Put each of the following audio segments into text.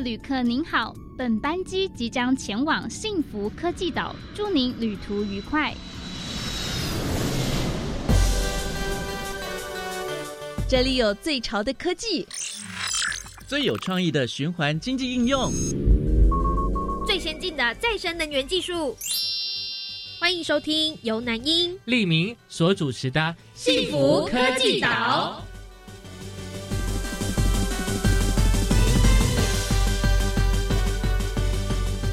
旅客您好，本班机即将前往幸福科技岛，祝您旅途愉快。这里有最潮的科技，最有创意的循环经济应用，最先进的再生能源技术。欢迎收听由南英、利明所主持的《幸福科技岛》。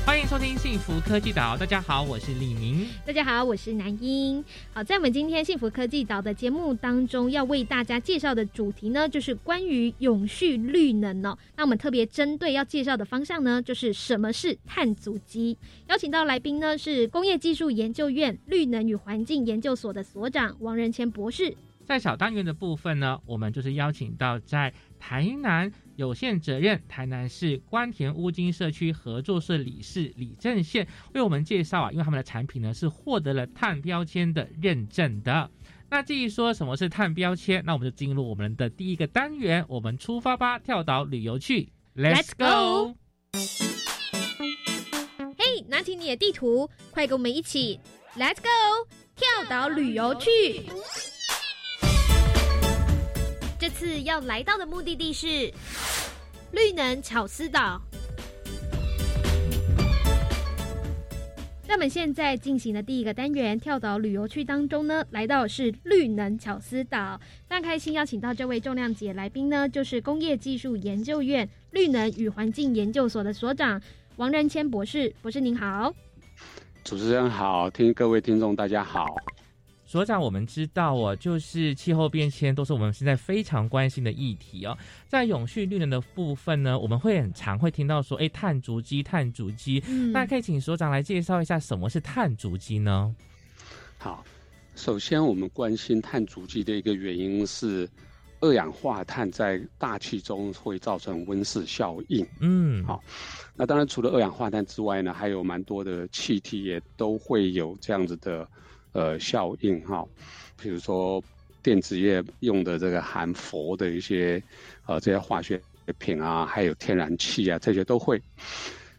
欢迎收听幸福科技岛，大家好，我是李明。大家好，我是南英。好，在我们今天幸福科技岛的节目当中，要为大家介绍的主题呢，就是关于永续绿能哦。那我们特别针对要介绍的方向呢，就是什么是碳足迹。邀请到来宾呢，是工业技术研究院绿能与环境研究所的所长王仁谦博士。在小单元的部分呢，我们就是邀请到在台南有限责任台南市关田乌金社区合作社理事李正宪为我们介绍啊，因为他们的产品呢是获得了碳标签的认证的。那至于说什么是碳标签，那我们就进入我们的第一个单元，我们出发吧，跳岛旅游去，Let's go！嘿，拿起你的地图，快跟我们一起，Let's go，跳岛旅游去。这次要来到的目的地是绿能巧思岛。那我们现在进行的第一个单元跳岛旅游区当中呢，来到的是绿能巧思岛，非常开心邀请到这位重量级来宾呢，就是工业技术研究院绿能与环境研究所的所长王仁谦博士。博士您好，主持人好，听各位听众大家好。所长，我们知道哦，就是气候变迁都是我们现在非常关心的议题哦。在永续绿能的部分呢，我们会很常会听到说，哎，碳足迹，碳足迹。那可以请所长来介绍一下什么是碳足迹呢？好，首先我们关心碳足迹的一个原因是，二氧化碳在大气中会造成温室效应。嗯，好，那当然除了二氧化碳之外呢，还有蛮多的气体也都会有这样子的。呃，效应哈，比如说电子业用的这个含氟的一些呃这些化学品啊，还有天然气啊，这些都会。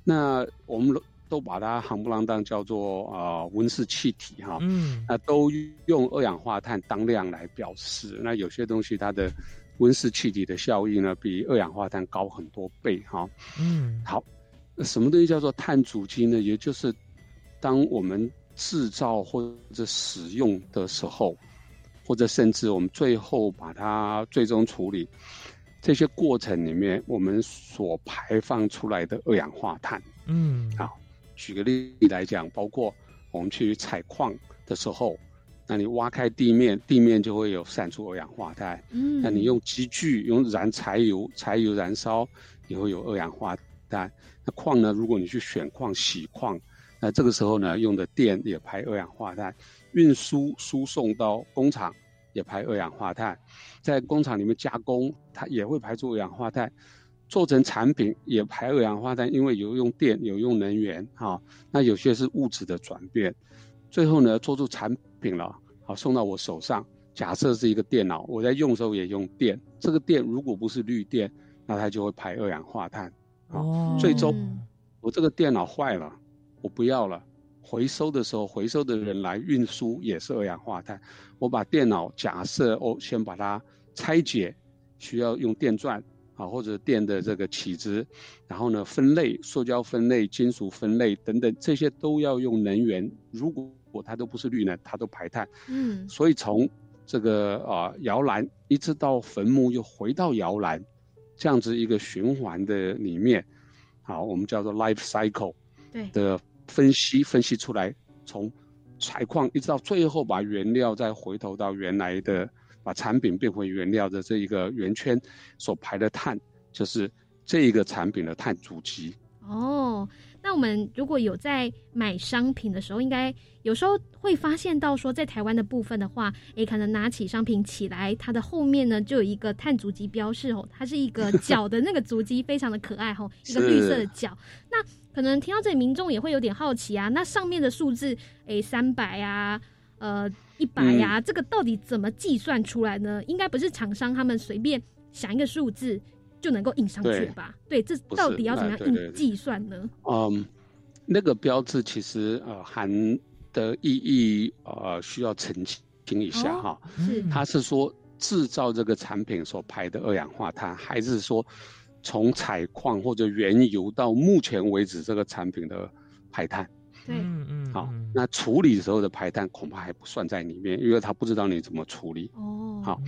那我们都把它行不啷当叫做啊温室气体哈，嗯，那都用二氧化碳当量来表示。那有些东西它的温室气体的效应呢，比二氧化碳高很多倍哈。嗯，好，什么东西叫做碳足迹呢？也就是当我们制造或者使用的时候，或者甚至我们最后把它最终处理，这些过程里面，我们所排放出来的二氧化碳，嗯，啊，举个例来讲，包括我们去采矿的时候，那你挖开地面，地面就会有散出二氧化碳，嗯，那你用机具用燃柴油，柴油燃烧也会有二氧化碳。那矿呢，如果你去选矿、洗矿。那这个时候呢，用的电也排二氧化碳，运输输送到工厂也排二氧化碳，在工厂里面加工，它也会排出二氧化碳，做成产品也排二氧化碳，因为有用电，有用能源，哈。那有些是物质的转变，最后呢，做出产品了，好送到我手上。假设是一个电脑，我在用的时候也用电，这个电如果不是绿电，那它就会排二氧化碳，哦，最终我这个电脑坏了。我不要了，回收的时候，回收的人来运输也是二氧化碳。我把电脑假设哦，先把它拆解，需要用电钻啊，或者电的这个起子，然后呢分类，塑胶分类、金属分类等等，这些都要用能源。如果它都不是绿能，它都排碳。嗯，所以从这个啊摇篮一直到坟墓又回到摇篮，这样子一个循环的里面，好，我们叫做 life cycle。对的分析分析出来，从采矿一直到最后把原料再回头到原来的，把产品变回原料的这一个圆圈所排的碳，就是这一个产品的碳足迹。哦，那我们如果有在买商品的时候，应该有时候会发现到说，在台湾的部分的话，诶，可能拿起商品起来，它的后面呢就有一个碳足迹标示哦，它是一个脚的那个足迹，非常的可爱哦，一个绿色的脚。那可能听到这里，民众也会有点好奇啊，那上面的数字，诶，三百啊，呃，一百呀，这个到底怎么计算出来呢？应该不是厂商他们随便想一个数字就能够印上去吧？对，这到底要怎么样印计算呢？嗯，那个标志其实呃含的意义呃需要澄清一下哈，是他是说制造这个产品所排的二氧化碳，还是说从采矿或者原油到目前为止这个产品的排碳？对，嗯嗯，好，那处理时候的排碳恐怕还不算在里面，因为他不知道你怎么处理。哦，好，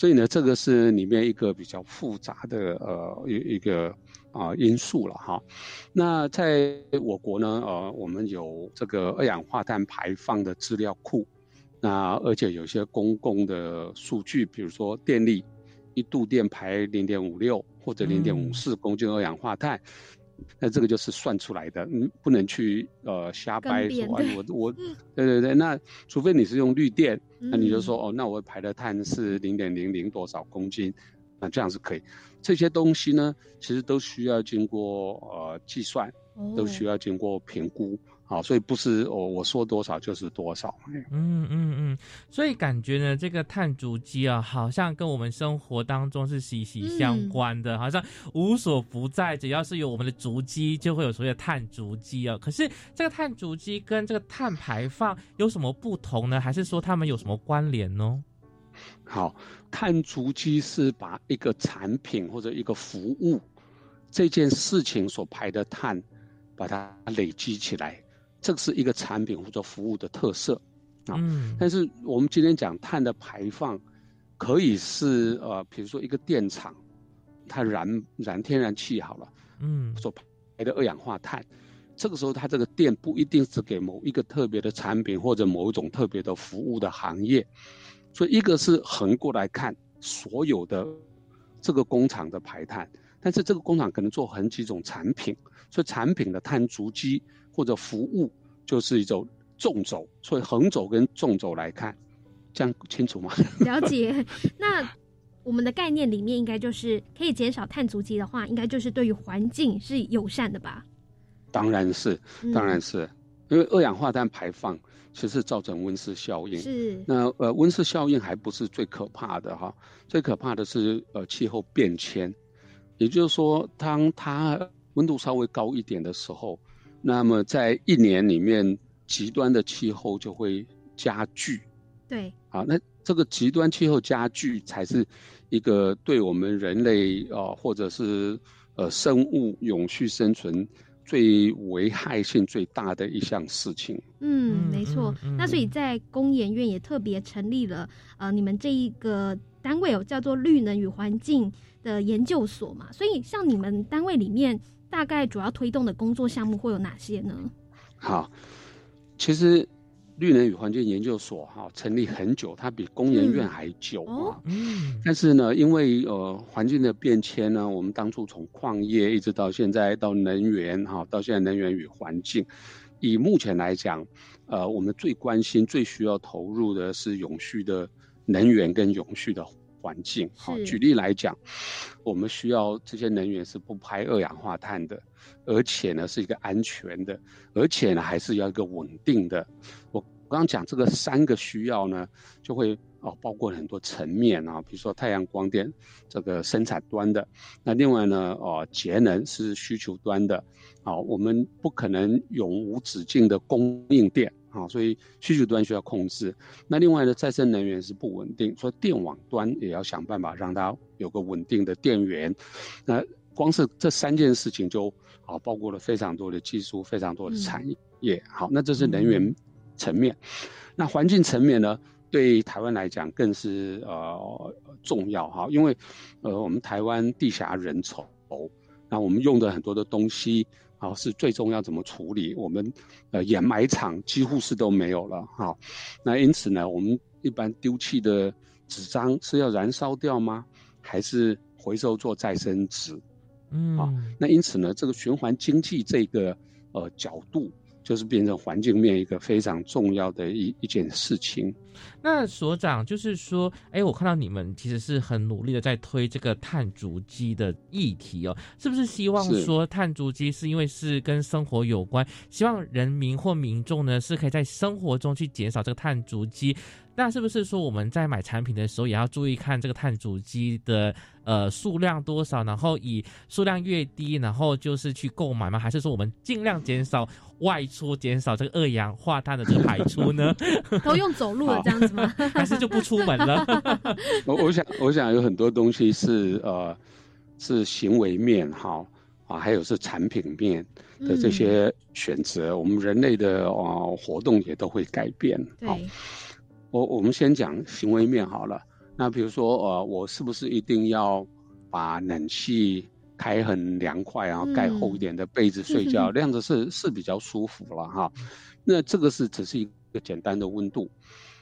所以呢，这个是里面一个比较复杂的呃一一个啊因素了哈。那在我国呢，呃，我们有这个二氧化碳排放的资料库，那而且有些公共的数据，比如说电力一度电排零点五六或者零点五四公斤二氧化碳。那这个就是算出来的，嗯，不能去呃瞎掰说，我我，对对对，那除非你是用绿电，那你就说哦，那我排的碳是零点零零多少公斤，那这样是可以。这些东西呢，其实都需要经过呃计算，都需要经过评估。好，所以不是我我说多少就是多少。嗯嗯嗯，所以感觉呢，这个碳足迹啊，好像跟我们生活当中是息息相关的，好像无所不在。只要是有我们的足迹，就会有所谓的碳足迹啊。可是这个碳足迹跟这个碳排放有什么不同呢？还是说它们有什么关联呢？好，碳足迹是把一个产品或者一个服务这件事情所排的碳，把它累积起来。这个是一个产品或者服务的特色，啊，但是我们今天讲碳的排放，可以是呃，比如说一个电厂，它燃燃天然气好了，嗯，所排的二氧化碳，这个时候它这个电不一定是给某一个特别的产品或者某一种特别的服务的行业，所以一个是横过来看所有的这个工厂的排碳，但是这个工厂可能做很几种产品，所以产品的碳足迹。或者服务就是一种纵轴，所以横轴跟纵轴来看，这样清楚吗？了解。那我们的概念里面应该就是可以减少碳足迹的话，应该就是对于环境是友善的吧？当然是，当然是，因为二氧化碳排放其实造成温室效应。是。那呃，温室效应还不是最可怕的哈，最可怕的是呃气候变迁，也就是说，当它温度稍微高一点的时候。那么在一年里面，极端的气候就会加剧。对，好，那这个极端气候加剧才是一个对我们人类啊，或者是呃生物永续生存最危害性最大的一项事情。嗯，没错。那所以在工研院也特别成立了呃，你们这一个单位哦，叫做绿能与环境的研究所嘛。所以像你们单位里面。大概主要推动的工作项目会有哪些呢？好，其实绿能与环境研究所哈成立很久，它比工研院还久啊。嗯。但是呢，因为呃环境的变迁呢，我们当初从矿业一直到现在到能源哈，到现在能源与环境，以目前来讲，呃，我们最关心、最需要投入的是永续的能源跟永续的。环境好，举例来讲，我们需要这些能源是不排二氧化碳的，而且呢是一个安全的，而且呢还是要一个稳定的。我刚刚讲这个三个需要呢，就会哦包括很多层面啊，比如说太阳光电这个生产端的，那另外呢哦节能是需求端的，好，我们不可能永无止境的供应电。好，所以需求端需要控制。那另外呢，再生能源是不稳定，所以电网端也要想办法让它有个稳定的电源。那光是这三件事情就啊，包括了非常多的技术，非常多的产业。好，那这是能源层面。那环境层面呢，对台湾来讲更是呃重要哈，因为呃我们台湾地狭人稠，那我们用的很多的东西。好，是最终要怎么处理？我们，呃，掩埋场几乎是都没有了。哈，那因此呢，我们一般丢弃的纸张是要燃烧掉吗？还是回收做再生纸？嗯，啊，那因此呢，这个循环经济这个呃角度。就是变成环境面一个非常重要的一一件事情。那所长就是说，哎，我看到你们其实是很努力的在推这个碳足迹的议题哦，是不是希望说碳足迹是因为是跟生活有关，希望人民或民众呢是可以在生活中去减少这个碳足迹？那是不是说我们在买产品的时候也要注意看这个碳足迹的呃数量多少，然后以数量越低，然后就是去购买吗？还是说我们尽量减少外出，减少这个二氧化碳的这个排出呢？都用走路了这样子吗？还是就不出门了？我我想我想有很多东西是呃是行为面哈啊，还有是产品面的这些选择，我们人类的呃活动也都会改变。对。我我们先讲行为面好了。那比如说，呃，我是不是一定要把冷气开很凉快，然后盖厚一点的被子睡觉，这样子是是比较舒服了哈？那这个是只是一个简单的温度。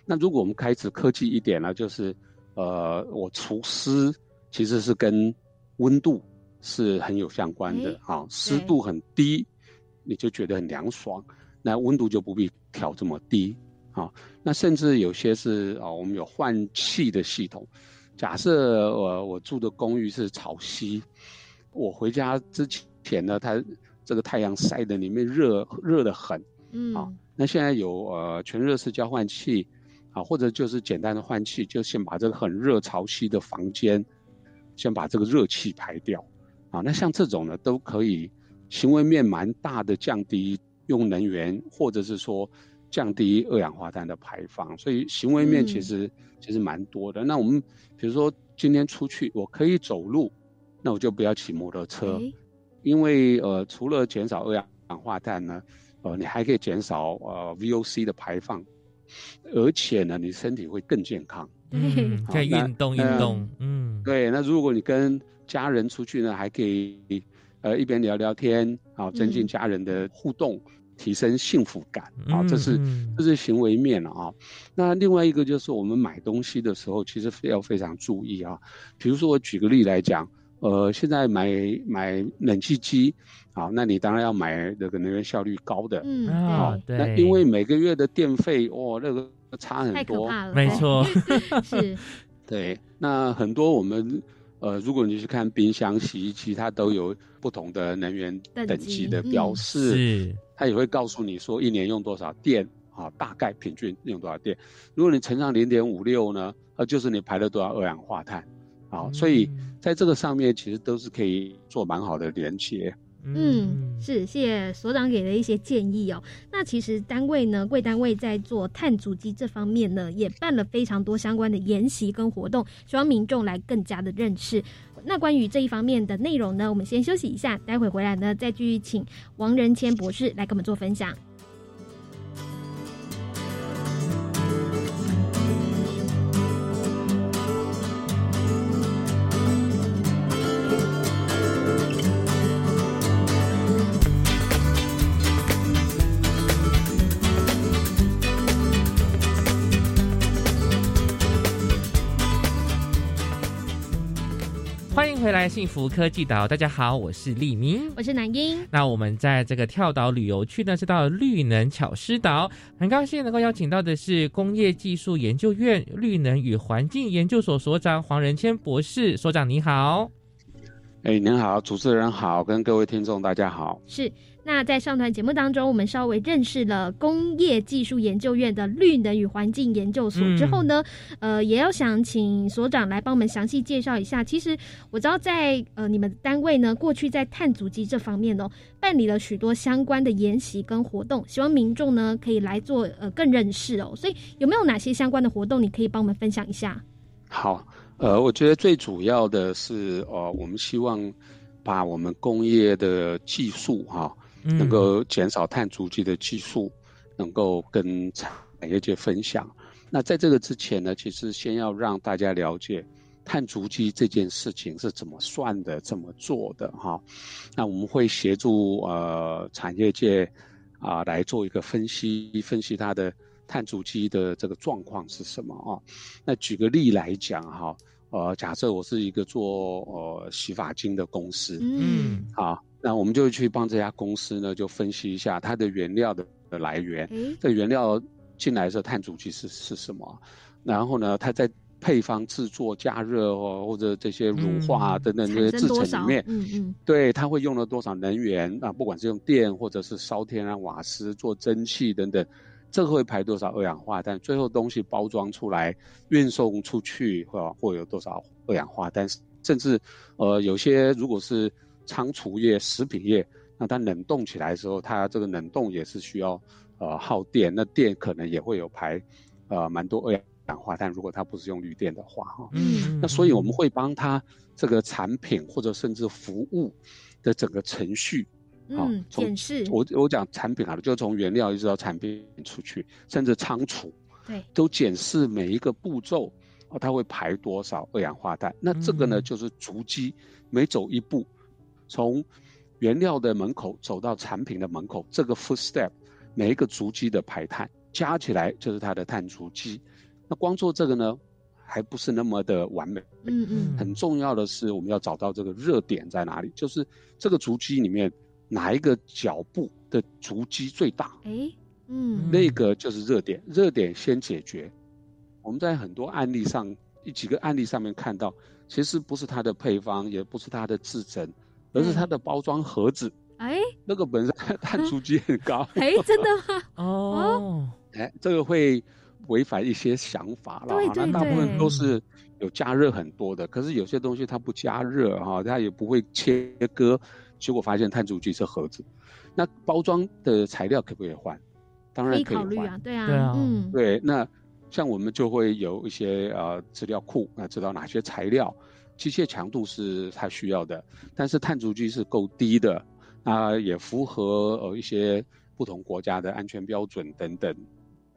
那如果我们开始科技一点呢，就是呃，我除湿其实是跟温度是很有相关的啊，湿度很低，你就觉得很凉爽，那温度就不必调这么低。啊，那甚至有些是啊，我们有换气的系统。假设我我住的公寓是潮汐，我回家之前呢，它这个太阳晒的里面热热的很，嗯，啊，那现在有呃全热式交换器，啊，或者就是简单的换气，就先把这个很热潮汐的房间，先把这个热气排掉，啊，那像这种呢，都可以行为面蛮大的降低用能源，或者是说。降低二氧化碳的排放，所以行为面其实其实蛮多的。那我们比如说今天出去，我可以走路，那我就不要骑摩托车，因为呃除了减少二氧化碳呢，呃你还可以减少呃 VOC 的排放，而且呢你身体会更健康。嗯，可以运动运动。嗯，对。那如果你跟家人出去呢，还可以呃一边聊聊天，啊增进家人的互动。提升幸福感啊，这是这是行为面了啊。那另外一个就是我们买东西的时候，其实要非常注意啊。比如说我举个例来讲，呃，现在买买冷气机啊，那你当然要买那个能源效率高的，嗯，啊，对。那因为每个月的电费哦，那个差很多，没错，是。对，那很多我们呃，如果你去看冰箱、洗衣机，它都有不同的能源等级的标示。嗯。它也会告诉你说一年用多少电啊，大概平均用多少电。如果你乘上零点五六呢，呃，就是你排了多少二氧化碳，啊，所以在这个上面其实都是可以做蛮好的连接。嗯，是，谢谢所长给的一些建议哦。那其实单位呢，贵单位在做碳足迹这方面呢，也办了非常多相关的研习跟活动，希望民众来更加的认识。那关于这一方面的内容呢，我们先休息一下，待会回来呢，再继续请王仁谦博士来跟我们做分享。幸福科技岛，大家好，我是李明，我是南英。那我们在这个跳岛旅游区呢，是到绿能巧思岛，很高兴能够邀请到的是工业技术研究院绿能与环境研究所所长黄仁谦博士。所长你好，哎，您好，主持人好，跟各位听众大家好，是。那在上段节目当中，我们稍微认识了工业技术研究院的绿能与环境研究所之后呢，呃，也要想请所长来帮我们详细介绍一下。其实我知道，在呃你们单位呢，过去在碳足迹这方面哦，办理了许多相关的研习跟活动，希望民众呢可以来做呃更认识哦。所以有没有哪些相关的活动，你可以帮我们分享一下？好，呃，我觉得最主要的是，呃，我们希望把我们工业的技术哈。能够减少碳足迹的技术，能够跟产业界分享。那在这个之前呢，其实先要让大家了解碳足迹这件事情是怎么算的、怎么做的哈。那我们会协助呃产业界啊来做一个分析，分析它的碳足迹的这个状况是什么啊。那举个例来讲哈，呃，假设我是一个做呃洗发精的公司，嗯，好。那我们就去帮这家公司呢，就分析一下它的原料的来源。这原料进来的时候碳足迹是是什么？然后呢，它在配方制作、加热哦，或者这些乳化等等这些制成里面，嗯嗯，对，它会用了多少能源啊？不管是用电或者是烧天然瓦斯做蒸汽等等，这个会排多少二氧化碳？最后东西包装出来、运送出去，或或有多少二氧化碳？甚至，呃，有些如果是仓储业、食品业，那它冷冻起来的时候，它这个冷冻也是需要呃耗电，那电可能也会有排呃蛮多二氧化碳。如果它不是用绿电的话，哈，嗯，那所以我们会帮它这个产品或者甚至服务的整个程序。嗯，检视我我讲产品好了，就从原料一直到产品出去，甚至仓储，对，都检视每一个步骤，哦，它会排多少二氧化碳。那这个呢，就是足迹，每走一步，从原料的门口走到产品的门口，这个 footstep，每一个足迹的排碳加起来就是它的碳足迹。那光做这个呢，还不是那么的完美。嗯嗯，很重要的是，我们要找到这个热点在哪里，就是这个足迹里面。哪一个脚步的足迹最大？哎，嗯，那个就是热点，热点先解决。我们在很多案例上，一几个案例上面看到，其实不是它的配方，也不是它的制成，而是它的包装盒子。哎，那个本身碳足迹很高。哎，真的吗？哦，哎，这个会违反一些想法了。对对那大部分都是有加热很多的，可是有些东西它不加热哈，它也不会切割。结果发现碳足迹是盒子，那包装的材料可不可以换？当然可以考虑啊，对啊，对啊，嗯，对。那像我们就会有一些呃资料库，那知道哪些材料机械强度是它需要的，但是碳足迹是够低的，啊，也符合呃一些不同国家的安全标准等等，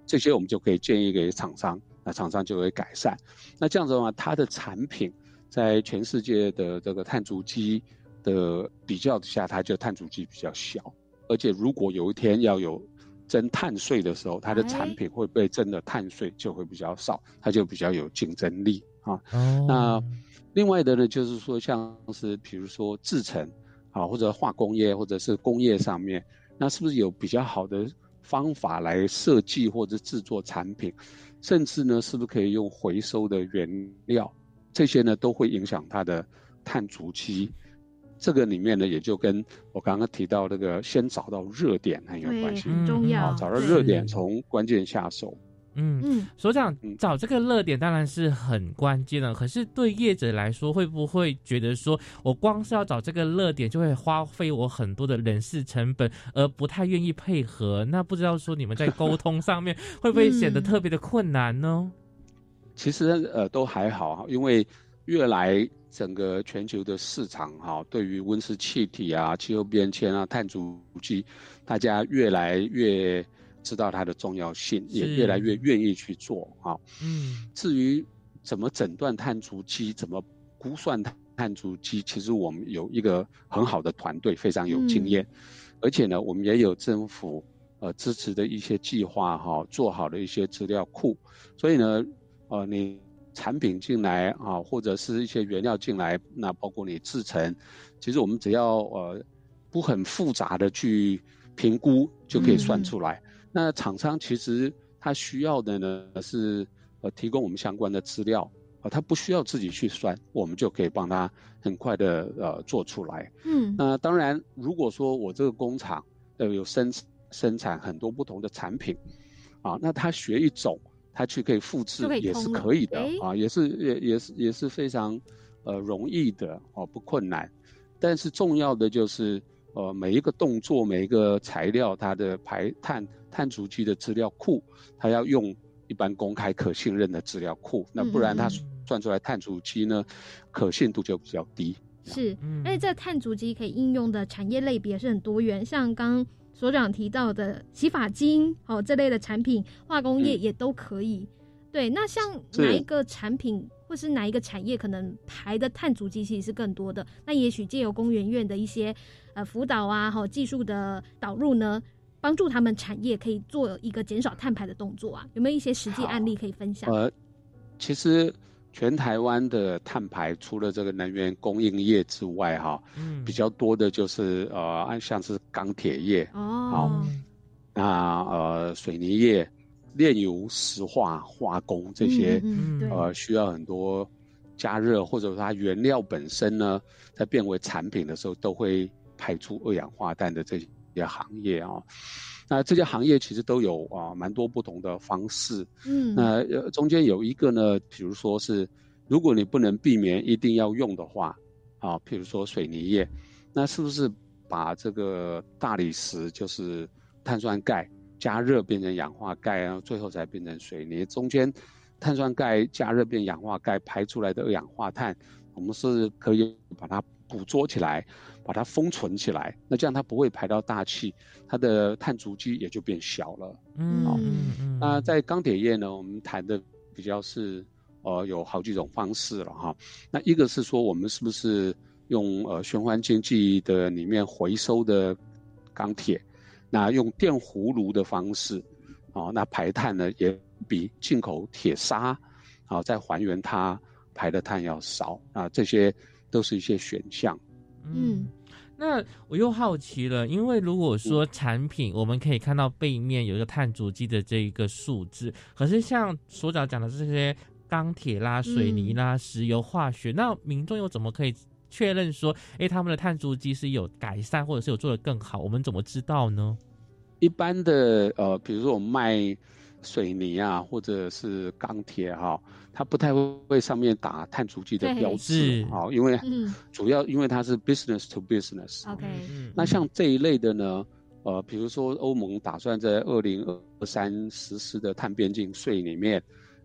这些我们就可以建议给厂商，那厂商就会改善。那这样子的话，它的产品在全世界的这个碳足迹。的比较之下，它就碳足迹比较小，而且如果有一天要有征碳税的时候，它的产品会被征的碳税就会比较少，它就比较有竞争力啊。那另外的呢，就是说像是比如说制成啊，或者化工业或者是工业上面，那是不是有比较好的方法来设计或者制作产品，甚至呢，是不是可以用回收的原料？这些呢，都会影响它的碳足迹。这个里面呢，也就跟我刚刚提到那个先找到热点很有关系，很重要。找到热点，从关键下手。嗯嗯，所长找这个热点当然是很关键的。可是对业者来说，会不会觉得说我光是要找这个热点，就会花费我很多的人事成本，而不太愿意配合？那不知道说你们在沟通上面会不会显得特别的困难呢？其实呃都还好，因为越来。整个全球的市场哈，对于温室气体啊、气候变迁啊、碳足迹，大家越来越知道它的重要性，也越来越愿意去做啊。嗯，至于怎么诊断碳足迹，怎么估算碳足迹，其实我们有一个很好的团队，非常有经验，而且呢，我们也有政府呃支持的一些计划哈，做好的一些资料库，所以呢，呃，你。产品进来啊，或者是一些原料进来，那包括你制成，其实我们只要呃不很复杂的去评估就可以算出来。那厂商其实他需要的呢是呃提供我们相关的资料啊，他不需要自己去算，我们就可以帮他很快的呃做出来。嗯，那当然，如果说我这个工厂呃有生生产很多不同的产品啊，那他学一种。他去可以复制也是可以的啊，也是也也是也是非常，呃容易的哦，不困难。但是重要的就是呃每一个动作每一个材料它的排碳碳足迹的资料库，它要用一般公开可信任的资料库，那不然它算出来碳足迹呢可信度就比较低。是，而且这碳足迹可以应用的产业类别是很多元，像刚。所长提到的洗发精哦这类的产品，化工业也都可以。对，那像哪一个产品或是哪一个产业可能排的碳足迹其实是更多的？那也许借由工研院的一些呃辅导啊，哈技术的导入呢，帮助他们产业可以做一个减少碳排的动作啊？有没有一些实际案例可以分享？呃，其实。全台湾的碳排，除了这个能源供应业之外，哈，嗯，比较多的就是呃，像是钢铁业，哦，那呃，水泥业、炼油、石化、化工这些，呃，需要很多加热，或者它原料本身呢，在变为产品的时候，都会排出二氧化碳的这些行业啊。那这些行业其实都有啊蛮多不同的方式。嗯，那呃中间有一个呢，比如说是如果你不能避免一定要用的话，啊，譬如说水泥业，那是不是把这个大理石就是碳酸钙加热变成氧化钙，然后最后才变成水泥？中间碳酸钙加热变氧化钙排出来的二氧化碳，我们是可以把它捕捉起来。把它封存起来，那这样它不会排到大气，它的碳足迹也就变小了。嗯好嗯嗯，那在钢铁业呢，我们谈的比较是，呃，有好几种方式了哈。那一个是说，我们是不是用呃循环经济的里面回收的钢铁，那用电葫芦的方式，哦，那排碳呢也比进口铁砂，啊再还原它排的碳要少啊，这些都是一些选项。嗯，那我又好奇了，因为如果说产品我们可以看到背面有一个碳足迹的这一个数字，可是像所长讲的这些钢铁啦、水泥啦、石油化学，那民众又怎么可以确认说，哎，他们的碳足迹是有改善，或者是有做得更好？我们怎么知道呢？一般的呃，比如说我们卖水泥啊，或者是钢铁哈、它不太会上面打碳足迹的对标志是啊、因为嗯主要因为它是 business to business。，OK，嗯那像这一类的呢，呃，比如说欧盟打算在二零二三实施的碳边境税里面，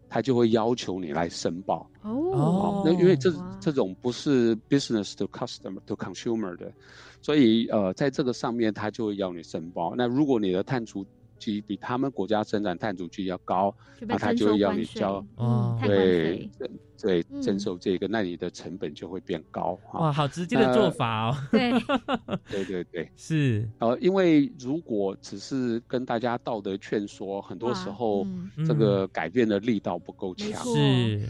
它就会要求你来申报。哦哦那因为这哇这种不是 business to customer to consumer 的，所以呃，在这个上面它就会要你申报。那如果你的碳足迹比他们国家生产碳足迹要高，那他就会要你交对，对嗯征收这个，那你的成本就会变高。哇，好直接的做法哦，对，对对对，是，呃，因为如果只是跟大家道德劝说，很多时候嗯这个改变的力道不够强，是，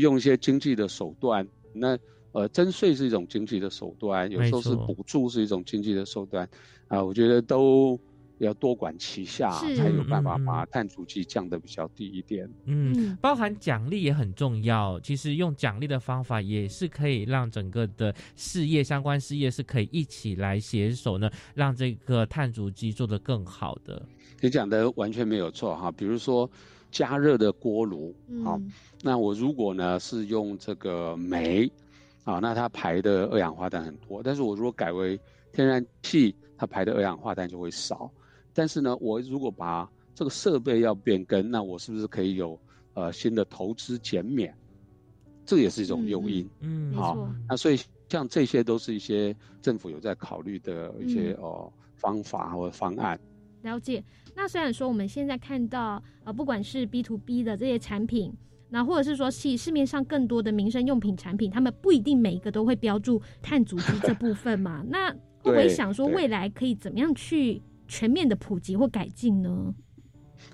用一些经济的手段。那呃，征税是一种经济的手段，有时候是补助是一种经济的手段，啊、我觉得都要多管齐下，才有办法把碳足迹降得比较低一点。嗯，嗯包含奖励也很重要。其实用奖励的方法也是可以让整个的事业相关事业是可以一起来携手呢，让这个碳足迹做得更好的。你讲的完全没有错哈，比如说加热的锅炉，好、嗯那我如果呢是用这个煤，啊，那它排的二氧化碳很多，但是我如果改为天然气，它排的二氧化碳就会少。但是呢，我如果把这个设备要变更，那我是不是可以有呃新的投资减免？这也是一种诱因。嗯，好没错，那所以像这些都是一些政府有在考虑的一些、嗯呃方法或方案。了解。那虽然说我们现在看到呃，不管是 B to B 的这些产品，那或者是说市市面上更多的民生用品产品，他们不一定每一个都会标注碳足迹这部分嘛？那会不会想说未来可以怎么样去全面的普及或改进呢？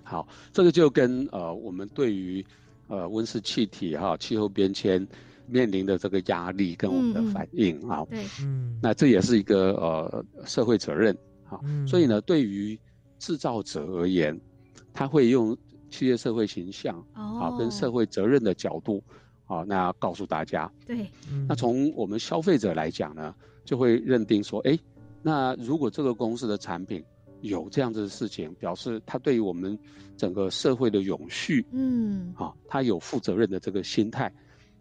好，这个就跟呃我们对于呃温室气体哈、气候变迁面临的这个压力跟我们的反应啊、对，嗯，那这也是一个呃社会责任好、嗯。所以呢，对于制造者而言，他会用企业社会形象啊、哦，跟社会责任的角度啊，那告诉大家。对，嗯。那从我们消费者来讲呢，就会认定说，哎，那如果这个公司的产品有这样子的事情，表示它对于我们整个社会的永续嗯，啊，它有负责任的这个心态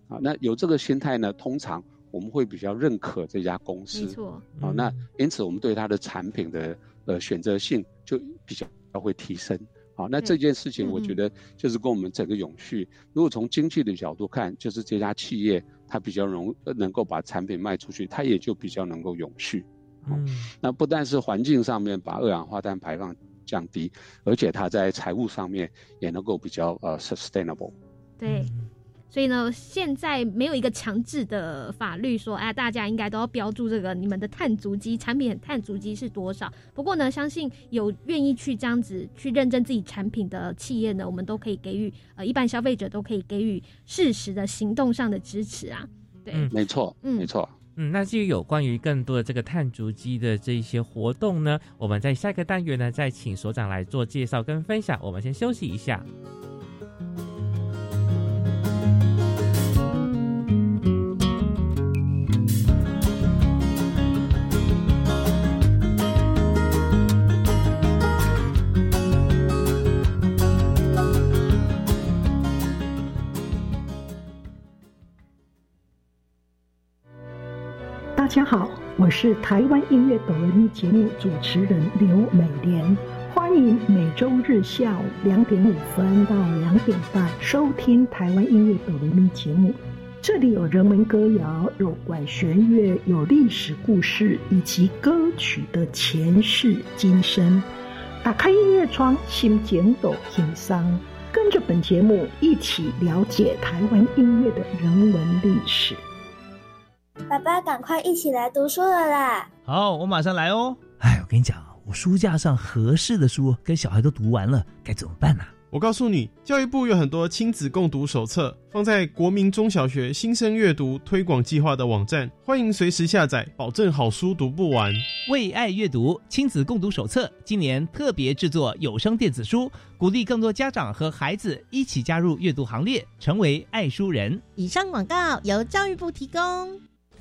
啊。那有这个心态呢，通常我们会比较认可这家公司没司错，啊。那因此，我们对它的产品的呃选择性就比较会提升。好，那对这件事情，我觉得就是跟我们整个永续，如果从经济的角度看，就是这家企业它比较容呃能够把产品卖出去，它也就比较能够永续。嗯那不但是环境上面把二氧化碳排放降低，而且它在财务上面也能够比较呃 sustainable。对。嗯所以呢，现在没有一个强制的法律说，哎，大家应该都要标注这个你们的碳足迹，产品的碳足迹是多少。不过呢，相信有愿意去这样子去认证自己产品的企业呢，我们都可以给予呃一般消费者都可以给予适时的行动上的支持啊。对，嗯没错，嗯没错。嗯，那至于有关于更多的这个碳足迹的这一些活动呢，我们在下个单元呢再请所长来做介绍跟分享。我们先休息一下。大家好，我是台湾音乐哆来咪节目主持人刘美莲，欢迎每周日下午两点五分到两点半收听台湾音乐哆来咪节目。这里有人文歌谣，有管弦乐，有历史故事以及歌曲的前世今生。打开音乐窗，心简抖轻桑，跟着本节目一起了解台湾音乐的人文历史。爸爸，赶快一起来读书了啦！好，我马上来哦。哎，我跟你讲，我书架上合适的书跟小孩都读完了，该怎么办呢？我告诉你，教育部有很多亲子共读手册，放在国民中小学新生阅读推广计划的网站，欢迎随时下载，保证好书读不完。为爱阅读亲子共读手册，今年特别制作有声电子书，鼓励更多家长和孩子一起加入阅读行列，成为爱书人。以上广告由教育部提供。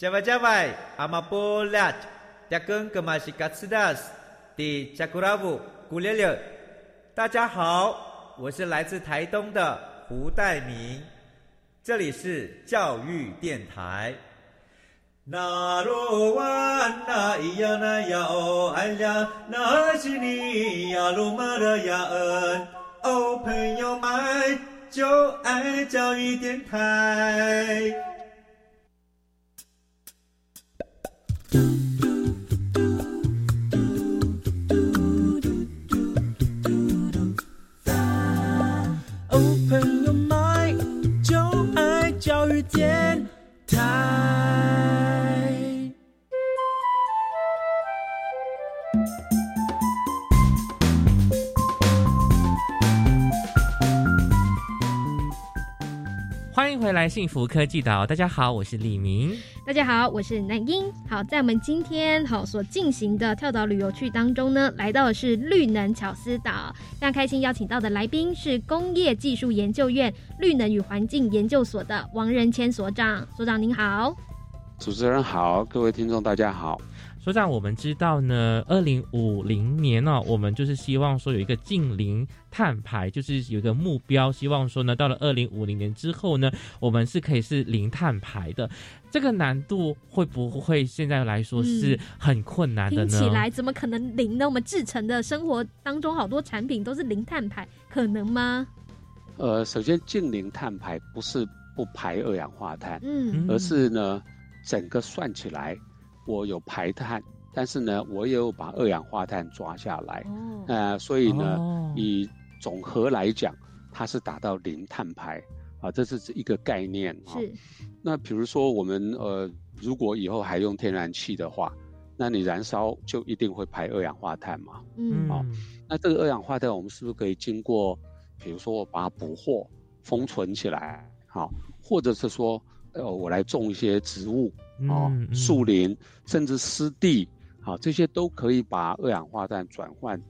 加外加外，阿玛波拉，扎根格玛西卡斯达斯，的加古拉布古列列。大家好，我是来自台东的胡代明，这里是教育电台。那罗哇那咿呀那呀哦哎呀，那是你呀鲁玛的呀恩哦，朋友们就爱教育电台。电台。回来，幸福科技岛。大家好，我是李明。大家好，我是南英。好，在我们今天好所进行的跳岛旅游区当中呢，来到的是绿能巧思岛。非常开心邀请到的来宾是工业技术研究院绿能与环境研究所的王仁谦所长。所长您好，主持人好，各位听众大家好。所长，我们知道呢，二零五零年呢，我们就是希望说有一个近零碳排，就是有一个目标，希望说呢，到了二零五零年之后呢，我们是可以是零碳排的。这个难度会不会现在来说是很困难的呢？听起来怎么可能零呢？我们制成的生活当中好多产品都是零碳排，可能吗？呃，首先近零碳排不是不排二氧化碳，嗯，而是呢，整个算起来。我有排碳，但是呢，我也有把二氧化碳抓下来，呃，所以呢，以总和来讲，它是达到零碳排啊，这是一个概念啊。是。那比如说我们呃，如果以后还用天然气的话，那你燃烧就一定会排二氧化碳嘛。嗯。好，那这个二氧化碳我们是不是可以经过，比如说我把它捕获、封存起来，好，或者是说。呃，我来种一些植物，啊，树林，甚至湿地，啊，这些都可以把二氧化碳转换，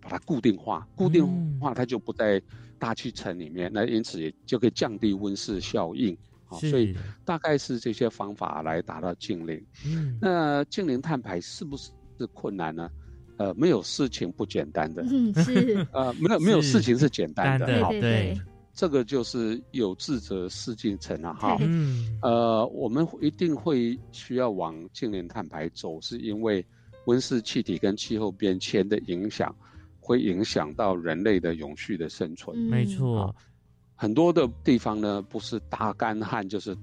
把它固定化，固定化它就不在大气层里面，那因此也就可以降低温室效应，啊，所以大概是这些方法来达到净零。嗯，那净零碳排是不是困难呢？呃，没有事情不简单的，嗯，是，呃，没有没有事情是简单的，好，对。这个就是有志者事竟成啊！哈，嗯，呃，我们一定会需要往近零碳排走，是因为温室气体跟气候变迁的影响，会影响到人类的永续的生存。没错，很多的地方呢，不是大干旱就是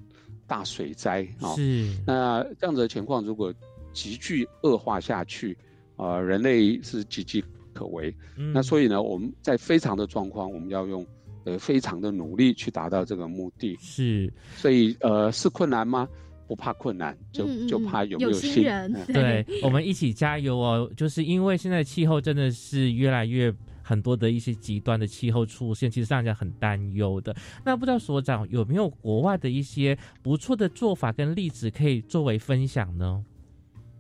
大水灾啊。是，那这样子的情况如果急剧恶化下去，啊，人类是岌岌可危。那所以呢，我们在非常的状况，我们要用。呃，非常的努力去达到这个目的，是，所以呃，是困难吗？不怕困难，就就怕有没有心人。对，我们一起加油哦！就是因为现在气候真的是越来越。很多的一些极端的气候出现，其实让人家很担忧的。那不知道所长有没有国外的一些不错的做法跟例子可以作为分享呢？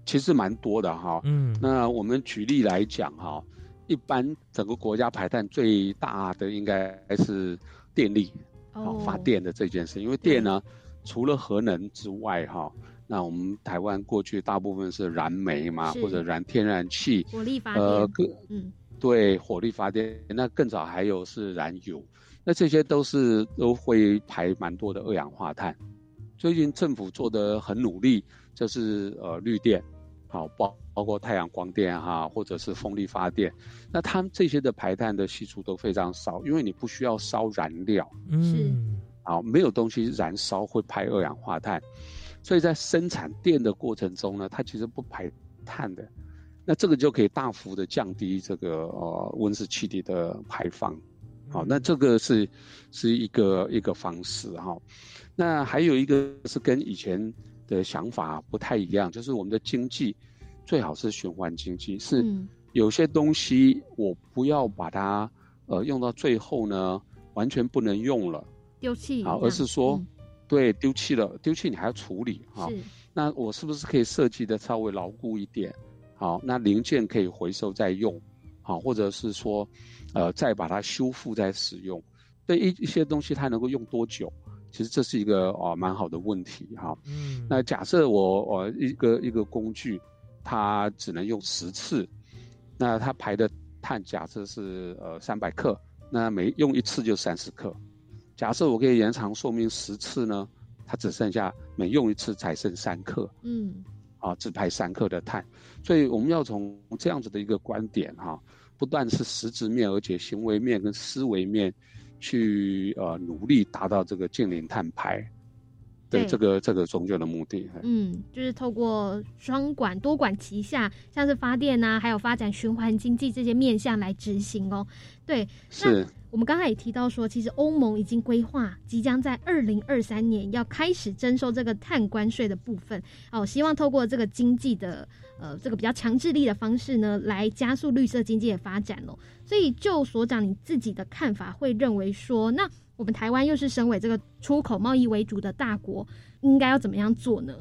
其实蛮多的哈，嗯，那我们举例来讲哈，一般整个国家排碳最大的应该是电力，哦，发电的这件事，因为电呢，除了核能之外哈，那我们台湾过去大部分是燃煤嘛，或者燃天然气，火力发电，呃，嗯，对，火力发电，那更早还有是燃油，那这些都是都会排蛮多的二氧化碳。最近政府做的很努力，就是呃绿电。好，包包括太阳光电哈，或者是风力发电，那它们这些的排碳的系数都非常少，因为你不需要烧燃料，嗯，好，没有东西燃烧会排二氧化碳，所以在生产电的过程中呢，它其实不排碳的，那这个就可以大幅的降低这个呃温室气体的排放，好，那这个是是一个一个方式哈，那还有一个是跟以前。的想法不太一样，就是我们的经济最好是循环经济，是有些东西我不要把它呃用到最后呢，完全不能用了，丢弃好，而是说对丢弃了，丢弃你还要处理哈。那我是不是可以设计的稍微牢固一点？好，那零件可以回收再用，好，或者是说呃再把它修复再使用，对一一些东西它能够用多久？其实这是一个哦蛮好的问题哈，嗯，那假设我我一个一个工具，它只能用十次，那它排的碳假设是呃三百克，那每用一次就三十克。假设我可以延长寿命十次呢，它只剩下每用一次才剩三克，嗯，啊只排三克的碳，所以我们要从这样子的一个观点哈，不但是实质面，而且行为面跟思维面。去呃努力达到这个近零碳排，对这个这个终究的目的。嗯，就是透过双管多管齐下，像是发电啊，还有发展循环经济这些面向来执行哦。对，是。我们刚才也提到说，其实欧盟已经规划，即将在二零二三年要开始征收这个碳关税的部分。哦，希望透过这个经济的呃这个比较强制力的方式呢，来加速绿色经济的发展哦。所以，就所长你自己的看法，会认为说，那我们台湾又是身为这个出口贸易为主的大国，应该要怎么样做呢？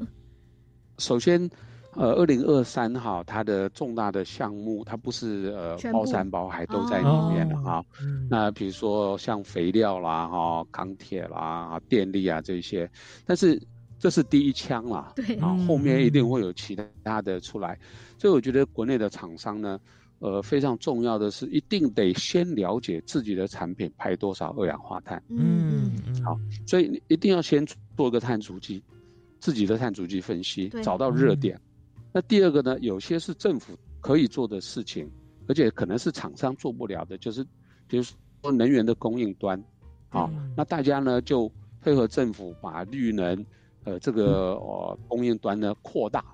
首先。呃，二零二三哈，它的重大的项目，它不是呃包山包海都在里面的哈。那比如说像肥料啦、哈钢铁啦、电力啊这些，但是这是第一枪啦，对，啊，后面一定会有其他的出来。所以我觉得国内的厂商呢，呃，非常重要的是，一定得先了解自己的产品排多少二氧化碳。嗯，好，所以你一定要先做个碳足迹，自己的碳足迹分析，找到热点。那第二个呢？有些是政府可以做的事情，而且可能是厂商做不了的，就是比如说能源的供应端，好，那大家呢就配合政府把绿能，呃，这个呃供应端呢扩大，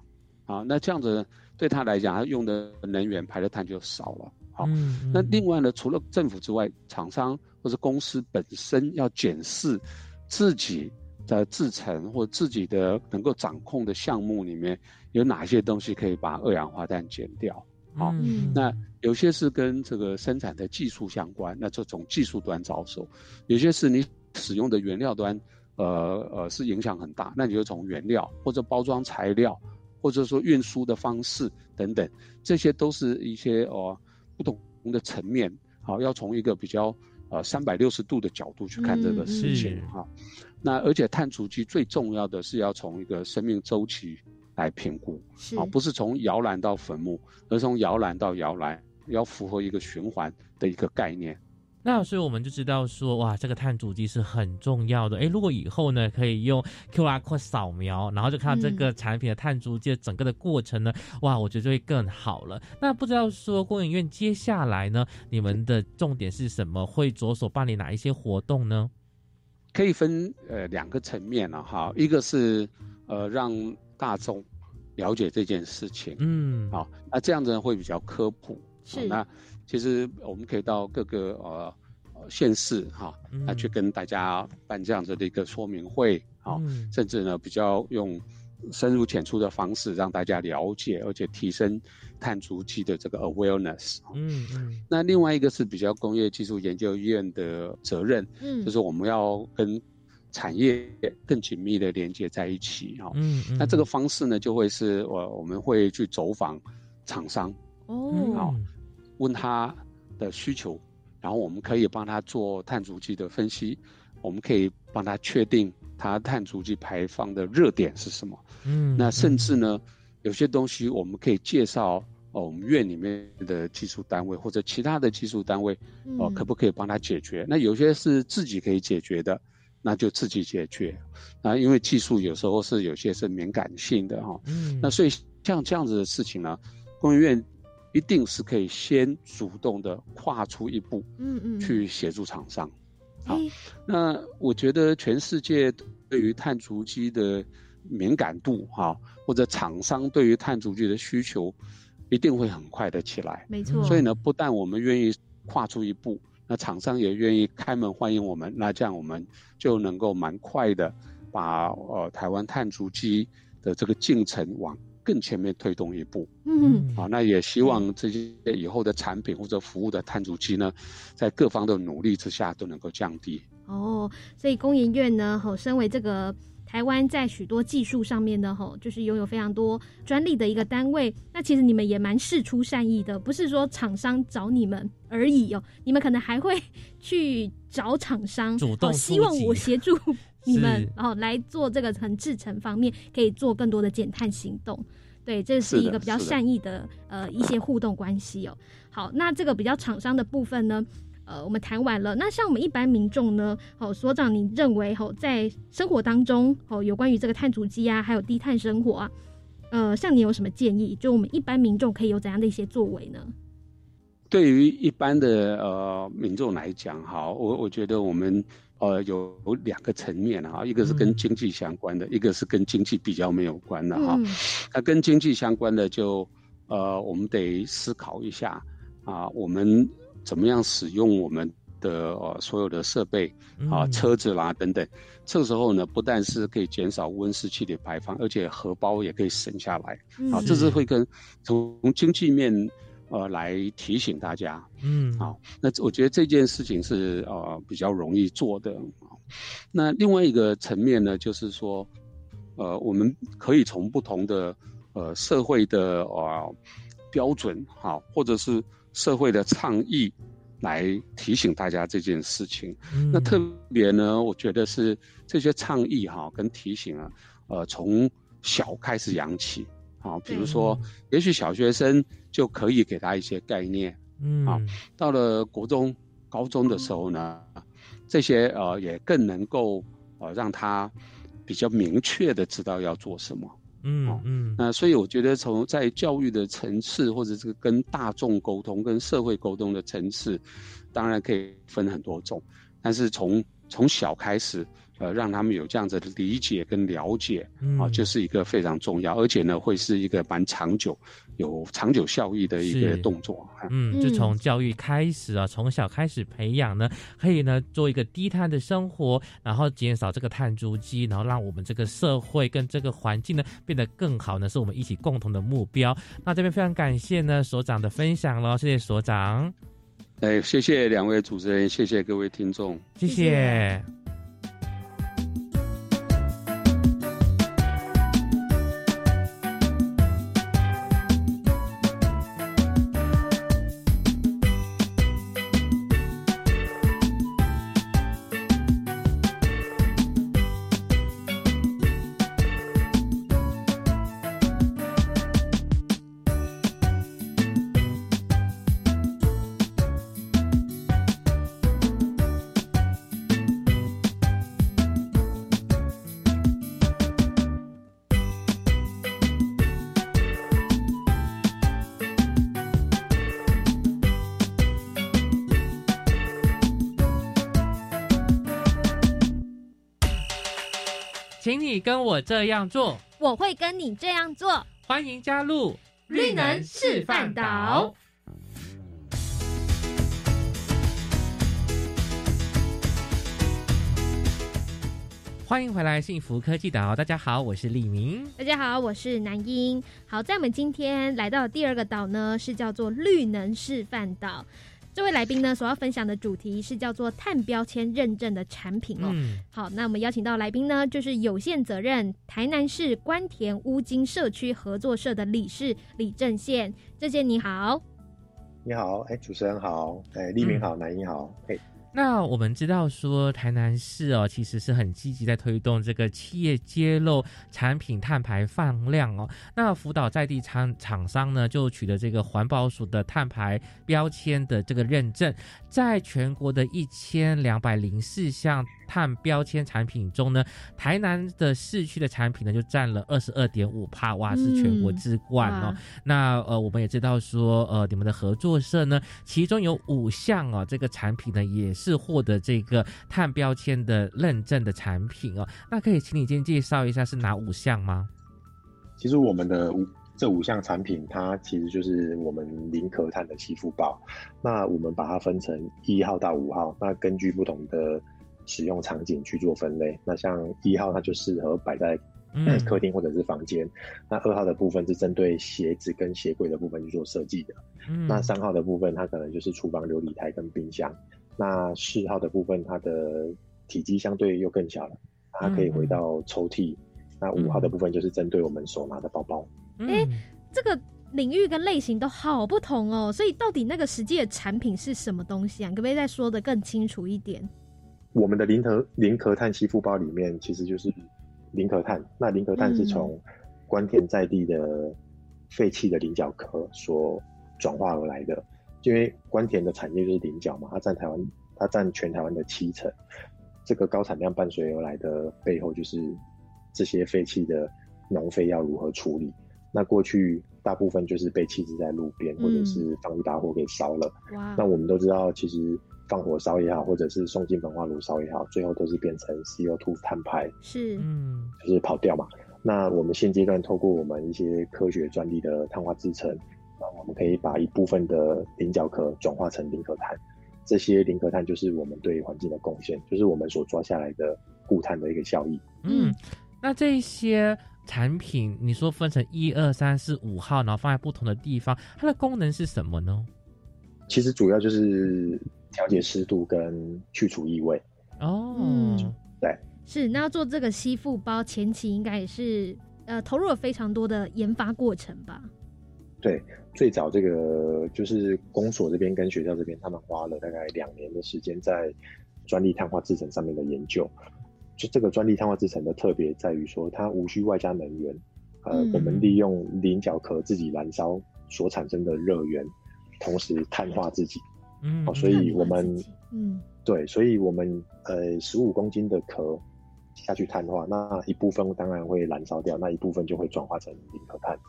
啊，那这样子对他来讲，他用的能源排的碳就少了，好，那另外呢，除了政府之外，厂商或者公司本身要检视自己。在制成或自己的能够掌控的项目里面，有哪些东西可以把二氧化碳减掉？好，那有些是跟这个生产的技术相关，那就从技术端着手；有些是你使用的原料端，呃呃是影响很大，那你就从原料或者包装材料，或者说运输的方式等等，这些都是一些哦不同的层面。好，要从一个比较呃三百六十度的角度去看这个事情哈。那而且碳足迹最重要的是要从一个生命周期来评估，啊，不是从摇篮到坟墓，而从摇篮到摇篮，要符合一个循环的一个概念。那所以我们就知道说，哇，这个碳足迹是很重要的。哎，如果以后呢可以用 QR code 扫描，然后就看到这个产品的碳足迹整个的过程呢，哇，我觉得就会更好了。那不知道说工研院接下来呢，你们的重点是什么？会着手办理哪一些活动呢？可以分呃两个层面了哈，一个是呃让大众了解这件事情，嗯，好，那这样子会比较科普。是，那其实我们可以到各个呃县市哈，那去跟大家办这样子的一个说明会，好，甚至呢比较用深入浅出的方式让大家了解，而且提升碳足迹的这个 awareness。嗯嗯。那另外一个是比较工业技术研究院的责任，嗯就是我们要跟产业更紧密的连接在一起哈。嗯嗯那这个方式呢，就会是我我们会去走访厂商，哦，好，问他的需求，然后我们可以帮他做碳足迹的分析，我们可以帮他确定他碳足迹排放的热点是什么。嗯那甚至呢，有些东西我们可以介绍哦，我们院里面的技术单位或者其他的技术单位，哦，嗯可不可以帮他解决？那有些是自己可以解决的，那就自己解决。啊，因为技术有时候是有些是敏感性的哈、嗯那所以像这样子的事情呢，工研院一定是可以先主动的跨出一步，嗯嗯，去协助厂商。好，那我觉得全世界对于碳足迹的敏感度哈、或者厂商对于碳足迹的需求，一定会很快的起来。没错，所以呢，不但我们愿意跨出一步，那厂商也愿意开门欢迎我们，那这样我们就能够蛮快的把呃台湾碳足迹的这个进程往更前面推动一步。嗯好，那也希望这些以后的产品或者服务的碳足迹呢，在各方的努力之下都能够降低。哦，所以工研院呢，吼，身为这个台湾在许多技术上面呢，吼，就是拥有非常多专利的一个单位。那其实你们也蛮事出善意的，不是说厂商找你们而已哦，你们可能还会 去找厂商，主动哦希望我 协助你们是，哦，来做这个很制成方面，可以做更多的减碳行动。对，这是是一个比较善意的呃一些互动关系哦。好，那这个比较厂商的部分呢，呃，我们谈完了。那像我们一般民众呢，哦，所长，你认为哦在生活当中，哦，有关于这个碳足迹啊，还有低碳生活啊，呃，像你有什么建议？就我们一般民众可以有怎样的一些作为呢？对于一般的呃民众来讲，哈，我我觉得我们呃有有两个层面哈，一个是跟经济相关的，一个是跟经济比较没有关的哈。嗯那跟经济相关的就呃我们得思考一下啊，我们怎么样使用我们的呃所有的设备啊，嗯车子啦等等。这个时候呢，不但是可以减少温室气体排放，而且荷包也可以省下来。啊，嗯这是会跟从经济面呃来提醒大家。嗯好，那我觉得这件事情是呃比较容易做的。那另外一个层面呢，就是说，呃，我们可以从不同的呃社会的呃标准好，或者是社会的倡议来提醒大家这件事情。那特别呢，我觉得是这些倡议哈跟提醒啊，呃，从小开始养起。好，比如说，也许小学生就可以给他一些概念，嗯。啊，到了国中、高中的时候呢，这些呃也更能够呃让他比较明确的知道要做什么。嗯嗯。那所以我觉得从在教育的层次，或者是跟大众沟通、跟社会沟通的层次，当然可以分很多种，但是从从小开始，呃，让他们有这样子的理解跟了解，啊，嗯。就是一个非常重要，而且呢，会是一个蛮长久、有长久效益的一个动作。啊嗯，就从教育开始啊，从小开始培养呢，可以呢做一个低碳的生活，然后减少这个碳足迹，然后让我们这个社会跟这个环境呢变得更好呢，是我们一起共同的目标。那这边非常感谢呢所长的分享喽，谢谢所长，哎，谢谢两位主持人，谢谢各位听众，谢谢这样做，我会跟你这样做。欢迎加入绿能示范岛。欢欢迎回来，幸福科技岛。大家好，我是李明。大家好，我是南英。好，在我们今天来到第二个岛呢，是叫做绿能示范岛。这位来宾呢，所要分享的主题是叫做碳标签认证的产品哦。嗯好，那我们邀请到来宾呢，就是有限责任台南市关田乌金社区合作社的理事李正宪。正宪你好，你好，哎，主持人好，哎，立明好，南英好，哎。那我们知道说，台南市哦，其实是很积极在推动这个企业揭露产品碳排放量哦。那辅导在地厂厂商呢，就取得这个环保署的碳排标签的这个认证，在全国的一千两百零四项碳标签产品中呢，台南的市区的产品呢，就占了二十二点五帕，哇，是全国之冠哦。哇那呃，我们也知道说，呃，你们的合作社呢，其中有五项哦，这个产品呢也是获得这个碳标签的认证的产品哦。那可以请你先介绍一下是哪五项吗？其实我们的五这五项产品，它其实就是我们零壳碳的吸附包。那我们把它分成一号到五号，那根据不同的使用场景去做分类。那像一号，它就适合摆在嗯 客厅或者是房间。那二号的部分是针对鞋子跟鞋柜的部分去做设计的。嗯那三号的部分，它可能就是厨房琉璃台跟冰箱。那四号的部分，它的体积相对又更小了，它可以回到抽屉。那五号的部分就是针对我们手拿的包包。哎、这个领域跟类型都好不同哦，所以到底那个实际的产品是什么东西啊？可不可以再说的更清楚一点？我们的零壳零壳碳吸附包里面其实就是零壳碳。那零壳碳是从关田在地的废弃的菱角壳所转化而来的。因为关田的产业就是菱角嘛，它占台湾，它占全台湾的七成。这个高产量伴随而来的背后，就是这些废弃的农废要如何处理。那过去大部分就是被弃置在路边，或者是放一把火给烧了。哇那我们都知道，其实放火烧也好，或者是送进焚化炉烧也好，最后都是变成 CO2 碳排，是，嗯，就是跑掉嘛。那我们现阶段透过我们一些科学专利的碳化制成，那我们可以把一部分的菱角壳转化成零壳碳。这些零壳碳就是我们对环境的贡献，就是我们所抓下来的固碳的一个效益。嗯，那这些产品你说分成一二三四五号，然后放在不同的地方，它的功能是什么呢？其实主要就是调节湿度跟去除异味。哦，嗯对，是。那要做这个吸附包，前期应该也是呃投入了非常多的研发过程吧？对，最早这个就是公所这边跟学校这边，他们花了大概两年的时间在专利碳化制成上面的研究。就这个专利碳化制成的特别在于说，它无需外加能源，呃，嗯我们利用菱角壳自己燃烧所产生的热源，同时碳化自己。嗯哦，所以我们嗯，对，所以我们呃十五公斤的壳下去碳化，那一部分当然会燃烧掉，那一部分就会转化成零和碳。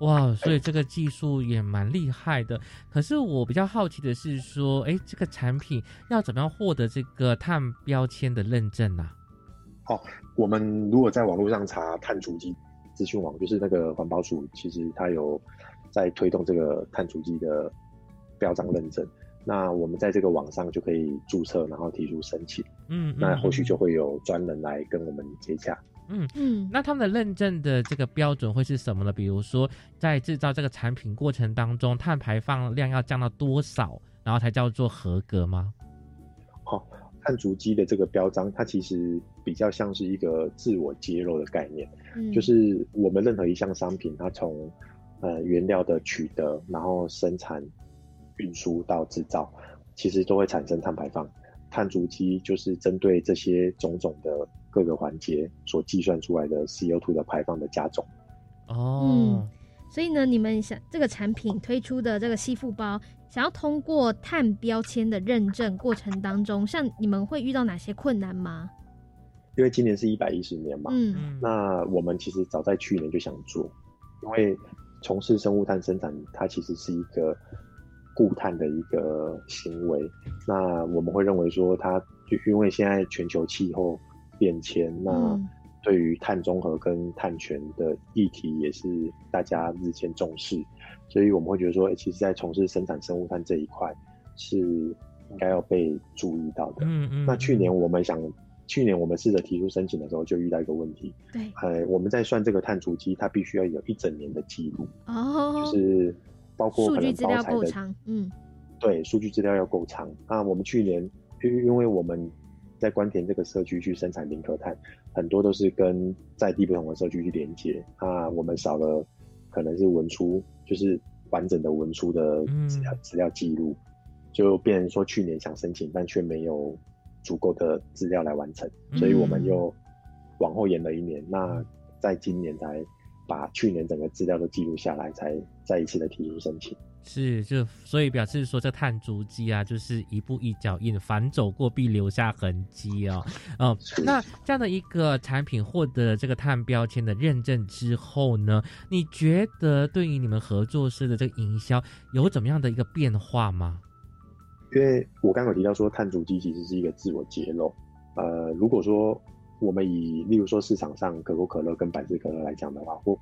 哇，所以这个技术也蛮厉害的。可是我比较好奇的是说，哎，这个产品要怎么样获得这个碳标签的认证啊？哦，我们如果在网络上查碳足迹资讯网，就是那个环保署，其实它有在推动这个碳足迹的标章认证。那我们在这个网上就可以注册，然后提出申请。嗯，那后续嗯就会有专人来跟我们接洽。嗯嗯，那他们的认证的这个标准会是什么呢？比如说，在制造这个产品过程当中，碳排放量要降到多少，然后才叫做合格吗？好、碳足迹的这个标章，它其实比较像是一个自我揭露的概念。嗯就是我们任何一项商品，它从呃原料的取得，然后生产、运输到制造，其实都会产生碳排放。碳足迹就是针对这些种种的各个环节所计算出来的 CO2 的排放的加总。哦，嗯，所以呢，你们想这个产品推出的这个吸附包，想要通过碳标签的认证过程当中，像你们会遇到哪些困难吗？因为今年是一百一十年嘛，嗯那我们其实早在去年就想做，因为从事生物碳生产，它其实是一个固碳的一个行为。那我们会认为说它，就因为现在全球气候变迁，那嗯对于碳中和跟碳权的议题也是大家日渐重视，所以我们会觉得说，诶其实在从事生产生物碳这一块是应该要被注意到的。嗯嗯那去年我们想去年我们试着提出申请的时候，就遇到一个问题。对，呃，我们在算这个碳足迹，它必须要有一整年的记录。哦，就是包括数可能据资料包材的够长，嗯，对，数据资料要够长。那我们去年，因因为我们在关田这个社区去生产零可碳，很多都是跟在地不同的社区去连接。那我们少了可能是文书，就是完整的文书的资料资料记录，就变成说去年想申请，但却没有足够的资料来完成，所以我们又往后延了一年。那在今年才把去年整个资料都记录下来，才再一次的提出申请。是，就所以表示说，这碳足迹啊，就是一步一脚印，反走过必留下痕迹哦。哦，那这样的一个产品获得这个碳标签的认证之后呢，你觉得对于你们合作社的这个营销有怎么样的一个变化吗？因为我刚刚有提到说，碳足迹其实是一个自我揭露。呃，如果说我们以例如说市场上可口可乐跟百事可乐来讲的话，或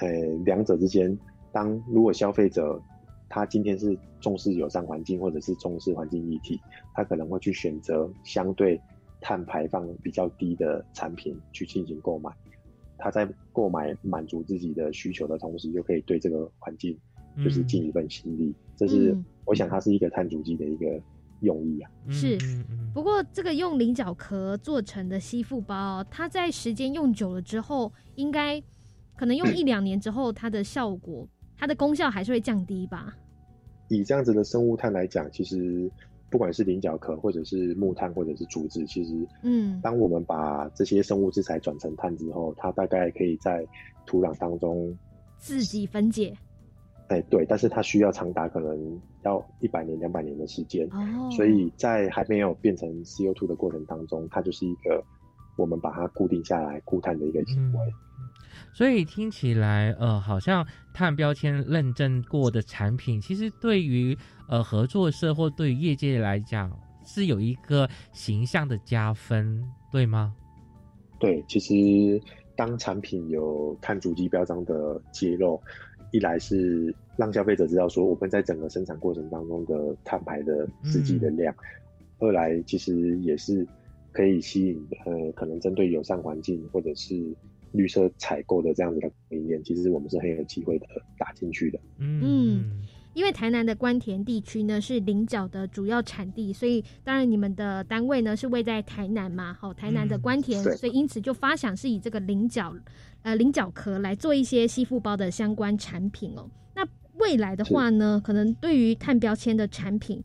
呃两者之间，当如果消费者他今天是重视友善环境，或者是重视环境议题，他可能会去选择相对碳排放比较低的产品去进行购买。他在购买满足自己的需求的同时，就可以对这个环境就是尽一份心力。这是嗯我想它是一个碳足迹的一个用意啊。是。不过这个用菱角壳做成的吸附包，它在时间用久了之后，应该可能用一两年之后，它的效果、它的功效还是会降低吧？以这样子的生物炭来讲，其实不管是菱角壳，或者是木炭，或者是竹子，其实，嗯，当我们把这些生物制材转成碳之后，它大概可以在土壤当中，自己分解。哎，对，但是它需要长达可能要一百年、两百年的时间，哦所以在还没有变成 CO2 的过程当中，它就是一个我们把它固定下来固碳的一个行为。所以听起来，呃，好像碳标签认证过的产品，其实对于呃合作社或对于业界来讲，是有一个形象的加分，对吗？对，其实当产品有碳足迹标章的揭露，一来是让消费者知道说我们在整个生产过程当中的碳排的实际的量，二来其实也是可以吸引呃可能针对友善环境或者是绿色采购的这样子的理念，其实我们是很有机会的打进去的。嗯，因为台南的关田地区呢是菱角的主要产地，所以当然你们的单位呢是位在台南嘛，好，台南的关田，对所以因此就发想是以这个菱角，呃，菱角壳来做一些吸附包的相关产品哦。那未来的话呢，可能对于碳标签的产品，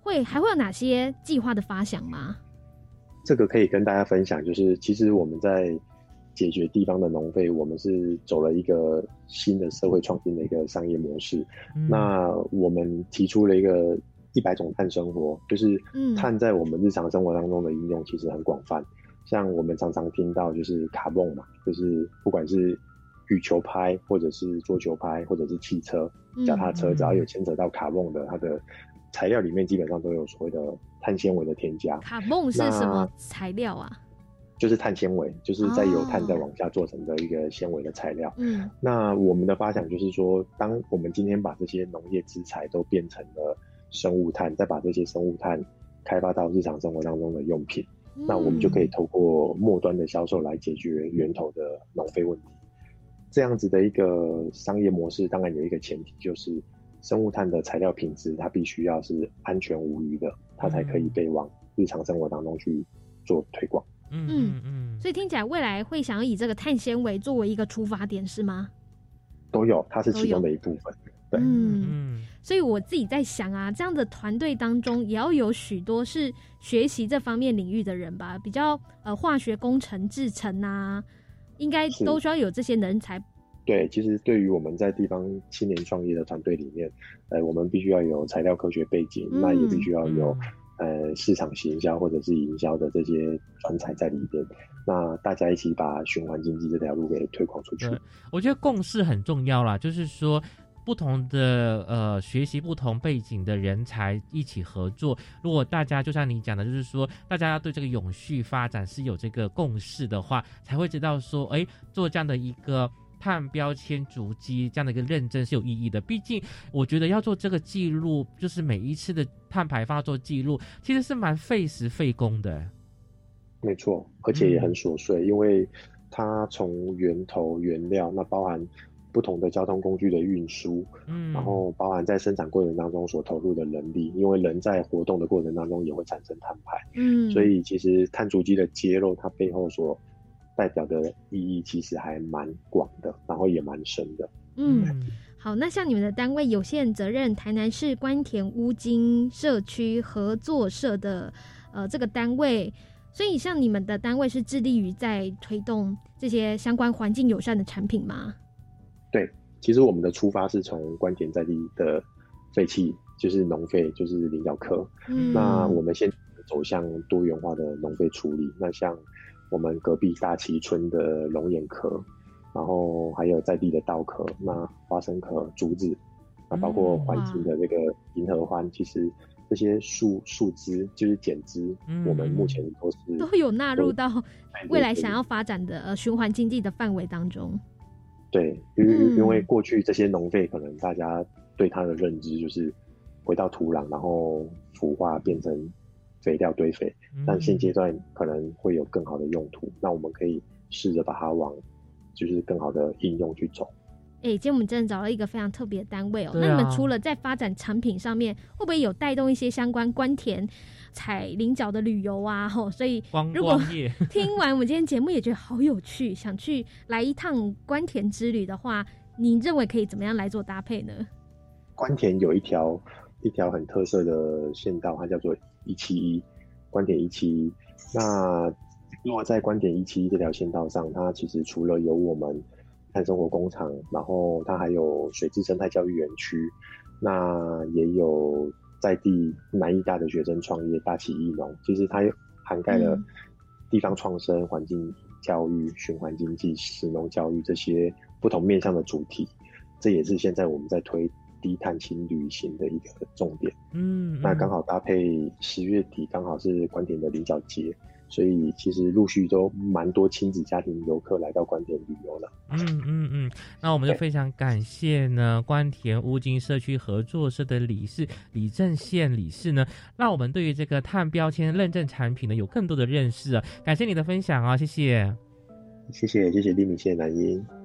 会还会有哪些计划的发想吗？这个可以跟大家分享，就是其实我们在解决地方的农废，我们是走了一个新的社会创新的一个商业模式。嗯那我们提出了一个一百种碳生活，就是嗯碳在我们日常生活当中的应用其实很广泛。像我们常常听到就是卡梦嘛，就是不管是羽球拍，或者是桌球拍，或者是汽车、脚踏车，嗯只要有牵扯到卡梦的，它的材料里面基本上都有所谓的碳纤维的添加。卡梦是什么材料啊？就是碳纤维，就是在由碳哦再往下做成的一个纤维的材料。嗯那我们的发想就是说，当我们今天把这些农业资材都变成了生物碳，再把这些生物碳开发到日常生活当中的用品，那我们就可以透过末端的销售来解决源头的浪费问题。这样子的一个商业模式，当然有一个前提，就是生物炭的材料品质它必须要是安全无虞的，它才可以被往日常生活当中去做推广。嗯嗯，所以听起来未来会想要以这个碳纤维作为一个出发点，是吗？都有，它是其中的一部分。对，嗯，所以我自己在想啊，这样的团队当中也要有许多是学习这方面领域的人吧，比较呃化学工程、制成啊，应该都需要有这些人才。对，其实对于我们在地方青年创业的团队里面，呃，我们必须要有材料科学背景，嗯那也必须要有、呃市场行销或者是营销的这些专才在里边。那大家一起把循环经济这条路给推广出去。我觉得共识很重要啦，就是说。不同的呃学习不同背景的人才一起合作，如果大家就像你讲的，就是说大家对这个永续发展是有这个共识的话，才会知道说，哎，做这样的一个碳标签足迹这样的一个认证是有意义的。毕竟我觉得要做这个记录，就是每一次的碳排放做记录，其实是蛮费时费工的。没错，而且也很琐碎，因为它从源头原料，那包含不同的交通工具的运输，嗯，然后包含在生产过程当中所投入的人力，因为人在活动的过程当中也会产生碳排，嗯，所以其实碳足迹的揭露，它背后所代表的意义其实还蛮广的，然后也蛮深的。嗯，好，那像你们的单位有限责任台南市关田乌金社区合作社的呃这个单位，所以像你们的单位是致力于在推动这些相关环境友善的产品吗？对，其实我们的出发是从关田在地的废弃，就是农废，就是菱角壳。嗯那我们先走向多元化的农废处理。那像我们隔壁大崎村的龙眼壳，然后还有在地的稻壳，那花生壳、竹子，那包括环境的这个银河欢，其实这些树树枝就是剪枝，嗯我们目前都是都有纳入到未来想要发展的呃循环经济的范围当中。对，因为嗯因为过去这些农废可能大家对它的认知就是回到土壤，然后腐化变成肥料堆肥，但现阶段可能会有更好的用途，那我们可以试着把它往就是更好的应用去走。哎、今天我们真的找了一个非常特别的单位哦。那你们除了在发展产品上面，会不会有带动一些相关关田采菱角的旅游啊？吼，所以如果 听完我们今天节目也觉得好有趣，想去来一趟关田之旅的话，你认为可以怎么样来做搭配呢？关田有一条一条很特色的线道，它叫做一七一关田一七一。那如果在关田一七一这条线道上，它其实除了有我们碳生活工厂，然后它还有水质生态教育园区，那也有在地南艺大的学生创业大起艺农，其实它涵盖了嗯地方创生、环境教育、循环经济、食农教育这些不同面向的主题。这也是现在我们在推低碳轻旅行的一个重点。嗯，那刚好搭配十月底，刚好是关田的菱角节，所以其实陆续都蛮多亲子家庭游客来到关田旅游了。嗯嗯嗯，那我们就非常感谢呢关田乌金社区合作社的理事李正宪理事呢，让我们对于这个碳标签认证产品呢有更多的认识啊。感谢你的分享啊，谢谢。谢谢，谢谢丽敏，谢谢南英。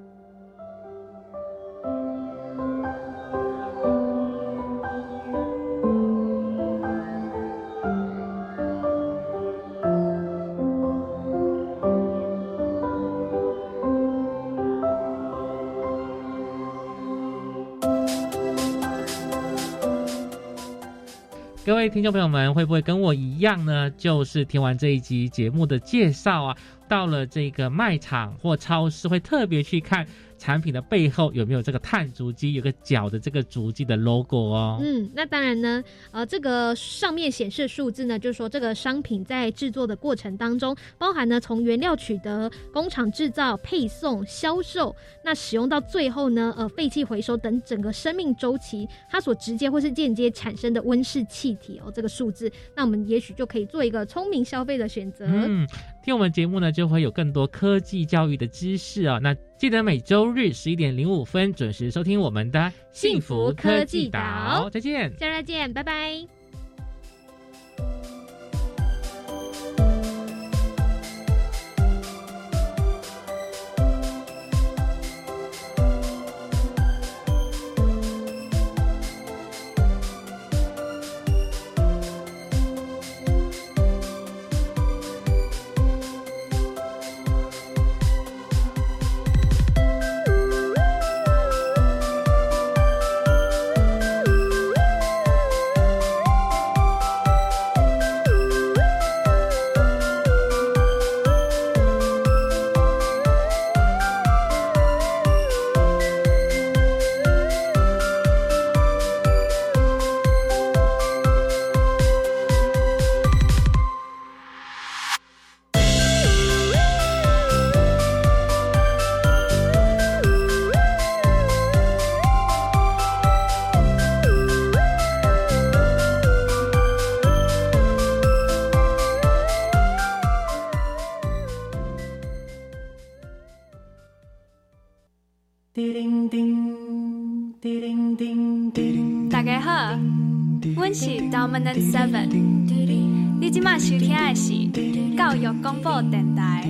听众朋友们，会不会跟我一样呢？就是听完这一集节目的介绍啊，到了这个卖场或超市，会特别去看产品的背后有没有这个碳足迹，有个脚的这个足迹的 logo 哦。嗯，那当然呢，呃，这个上面显示数字呢，就是说这个商品在制作的过程当中，包含呢从原料取得、工厂制造、配送、销售，那使用到最后呢，呃，废弃回收等整个生命周期，它所直接或是间接产生的温室气体哦，这个数字，那我们也许就可以做一个聪明消费的选择。嗯，听我们节目呢，就会有更多科技教育的知识哦。那记得每周日十一点零五分准时收听我们的幸福科技岛再见。下周再见，拜拜。Seven，你今麦收听的是教育广播电台。